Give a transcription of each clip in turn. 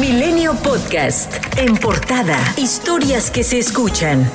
Milenio Podcast. En portada. Historias que se escuchan.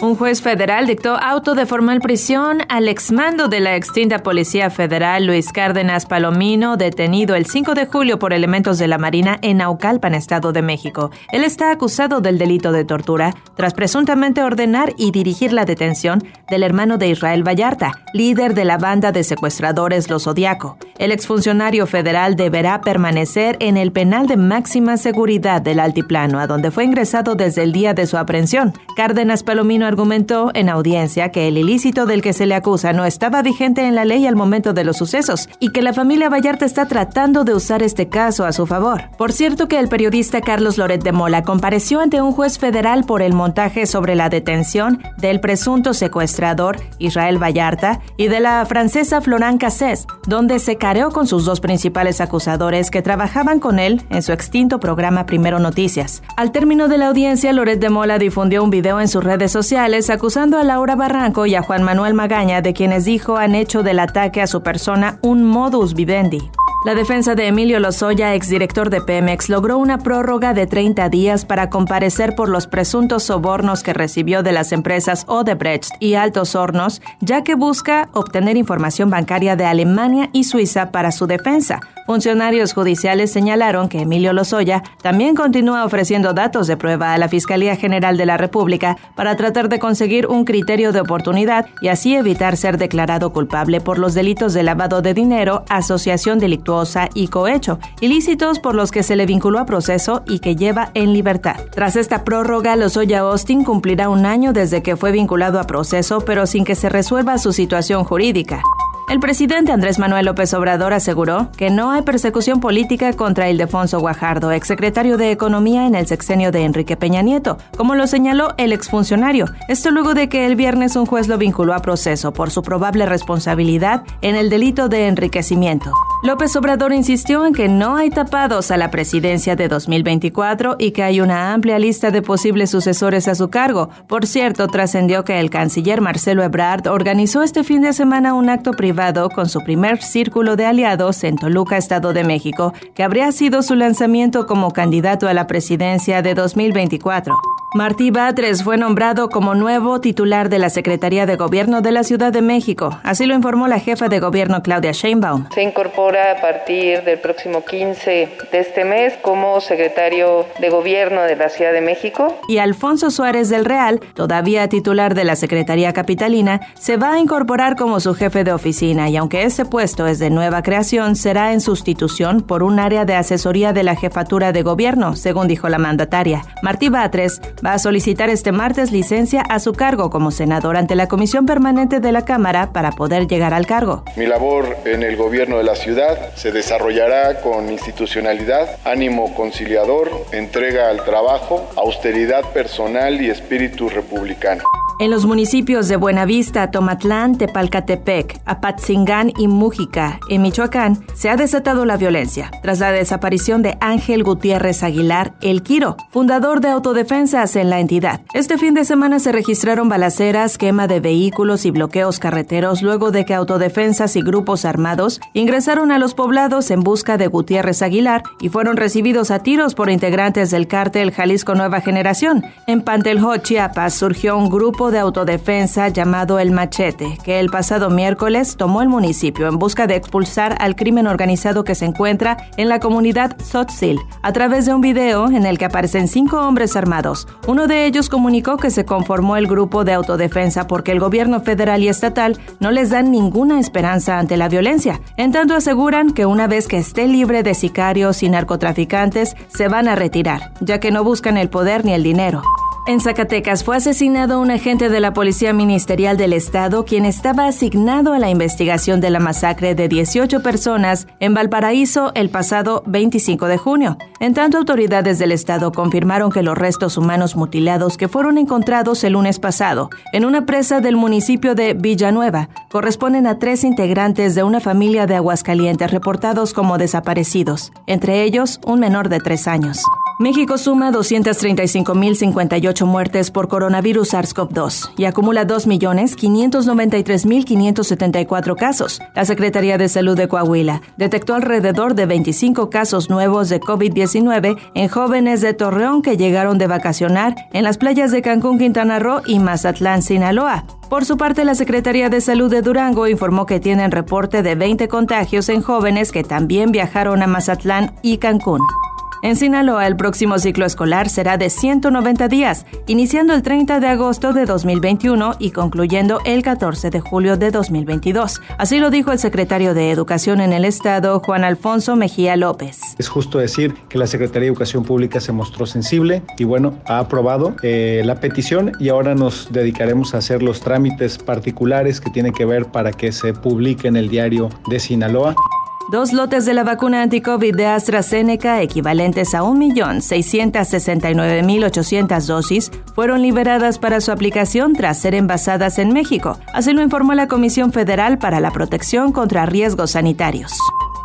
Un juez federal dictó auto de formal prisión al exmando de la extinta Policía Federal Luis Cárdenas Palomino, detenido el 5 de julio por elementos de la Marina en Naucalpan, Estado de México. Él está acusado del delito de tortura tras presuntamente ordenar y dirigir la detención del hermano de Israel Vallarta, líder de la banda de secuestradores Los Zodiaco. El exfuncionario federal deberá permanecer en el penal de máxima seguridad del Altiplano, a donde fue ingresado desde el día de su aprehensión. Cárdenas Palomino argumentó en audiencia que el ilícito del que se le acusa no estaba vigente en la ley al momento de los sucesos y que la familia Vallarta está tratando de usar este caso a su favor. Por cierto que el periodista Carlos Loret de Mola compareció ante un juez federal por el montaje sobre la detención del presunto secuestrador Israel Vallarta y de la francesa Florent Cassés, donde se careó con sus dos principales acusadores que trabajaban con él en su extinto programa Primero Noticias. Al término de la audiencia, Loret de Mola difundió un video en sus redes sociales acusando a Laura Barranco y a Juan Manuel Magaña de quienes dijo han hecho del ataque a su persona un modus vivendi. La defensa de Emilio Lozoya, exdirector de Pemex, logró una prórroga de 30 días para comparecer por los presuntos sobornos que recibió de las empresas Odebrecht y Altos Hornos, ya que busca obtener información bancaria de Alemania y Suiza para su defensa, Funcionarios judiciales señalaron que Emilio Lozoya también continúa ofreciendo datos de prueba a la Fiscalía General de la República para tratar de conseguir un criterio de oportunidad y así evitar ser declarado culpable por los delitos de lavado de dinero, asociación delictuosa y cohecho, ilícitos por los que se le vinculó a proceso y que lleva en libertad. Tras esta prórroga, Lozoya Austin cumplirá un año desde que fue vinculado a proceso, pero sin que se resuelva su situación jurídica. El presidente Andrés Manuel López Obrador aseguró que no hay persecución política contra Ildefonso Guajardo, exsecretario de Economía en el sexenio de Enrique Peña Nieto, como lo señaló el exfuncionario. Esto luego de que el viernes un juez lo vinculó a proceso por su probable responsabilidad en el delito de enriquecimiento. López Obrador insistió en que no hay tapados a la presidencia de 2024 y que hay una amplia lista de posibles sucesores a su cargo. Por cierto, trascendió que el canciller Marcelo Ebrard organizó este fin de semana un acto privado con su primer círculo de aliados en Toluca, Estado de México, que habría sido su lanzamiento como candidato a la presidencia de 2024. Martí Batres fue nombrado como nuevo titular de la Secretaría de Gobierno de la Ciudad de México. Así lo informó la jefa de gobierno Claudia Sheinbaum. Se incorpora a partir del próximo 15 de este mes como secretario de Gobierno de la Ciudad de México. Y Alfonso Suárez del Real, todavía titular de la Secretaría Capitalina, se va a incorporar como su jefe de oficina y aunque ese puesto es de nueva creación, será en sustitución por un área de asesoría de la jefatura de gobierno, según dijo la mandataria. Martí Batres va a solicitar este martes licencia a su cargo como senador ante la Comisión Permanente de la Cámara para poder llegar al cargo. Mi labor en el gobierno de la ciudad se desarrollará con institucionalidad, ánimo conciliador, entrega al trabajo, austeridad personal y espíritu republicano. En los municipios de Buenavista, Tomatlán, Tepalcatepec, Apatzingán y Mújica, en Michoacán, se ha desatado la violencia tras la desaparición de Ángel Gutiérrez Aguilar, el Quiro, fundador de autodefensas en la entidad. Este fin de semana se registraron balaceras, quema de vehículos y bloqueos carreteros luego de que autodefensas y grupos armados ingresaron a los poblados en busca de Gutiérrez Aguilar y fueron recibidos a tiros por integrantes del cártel Jalisco Nueva Generación. En Panteljo, Chiapas, surgió un grupo de autodefensa llamado El Machete, que el pasado miércoles tomó el municipio en busca de expulsar al crimen organizado que se encuentra en la comunidad Sotzil, a través de un video en el que aparecen cinco hombres armados. Uno de ellos comunicó que se conformó el grupo de autodefensa porque el gobierno federal y estatal no les dan ninguna esperanza ante la violencia. En tanto aseguran que una vez que esté libre de sicarios y narcotraficantes, se van a retirar, ya que no buscan el poder ni el dinero. En Zacatecas fue asesinado un agente de la Policía Ministerial del Estado quien estaba asignado a la investigación de la masacre de 18 personas en Valparaíso el pasado 25 de junio. En tanto, autoridades del Estado confirmaron que los restos humanos mutilados que fueron encontrados el lunes pasado en una presa del municipio de Villanueva corresponden a tres integrantes de una familia de Aguascalientes reportados como desaparecidos, entre ellos un menor de tres años. México suma 235.058 muertes por coronavirus SARS-CoV-2 y acumula 2.593.574 casos. La Secretaría de Salud de Coahuila detectó alrededor de 25 casos nuevos de COVID-19 en jóvenes de Torreón que llegaron de vacacionar en las playas de Cancún, Quintana Roo y Mazatlán, Sinaloa. Por su parte, la Secretaría de Salud de Durango informó que tienen reporte de 20 contagios en jóvenes que también viajaron a Mazatlán y Cancún. En Sinaloa, el próximo ciclo escolar será de 190 días, iniciando el 30 de agosto de 2021 y concluyendo el 14 de julio de 2022. Así lo dijo el secretario de Educación en el Estado, Juan Alfonso Mejía López. Es justo decir que la Secretaría de Educación Pública se mostró sensible y bueno, ha aprobado eh, la petición y ahora nos dedicaremos a hacer los trámites particulares que tiene que ver para que se publique en el diario de Sinaloa. Dos lotes de la vacuna anti-COVID de AstraZeneca, equivalentes a 1.669.800 dosis, fueron liberadas para su aplicación tras ser envasadas en México. Así lo informó la Comisión Federal para la Protección contra Riesgos Sanitarios.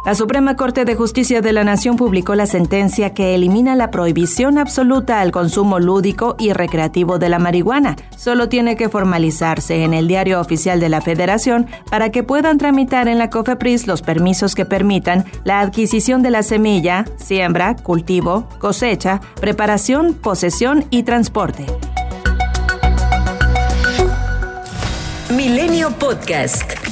La Suprema Corte de Justicia de la Nación publicó la sentencia que elimina la prohibición absoluta al consumo lúdico y recreativo de la marihuana. Solo tiene que formalizarse en el diario oficial de la Federación para que puedan tramitar en la COFEPRIS los permisos que permitan la adquisición de la semilla, siembra, cultivo, cosecha, preparación, posesión y transporte. Milenio Podcast.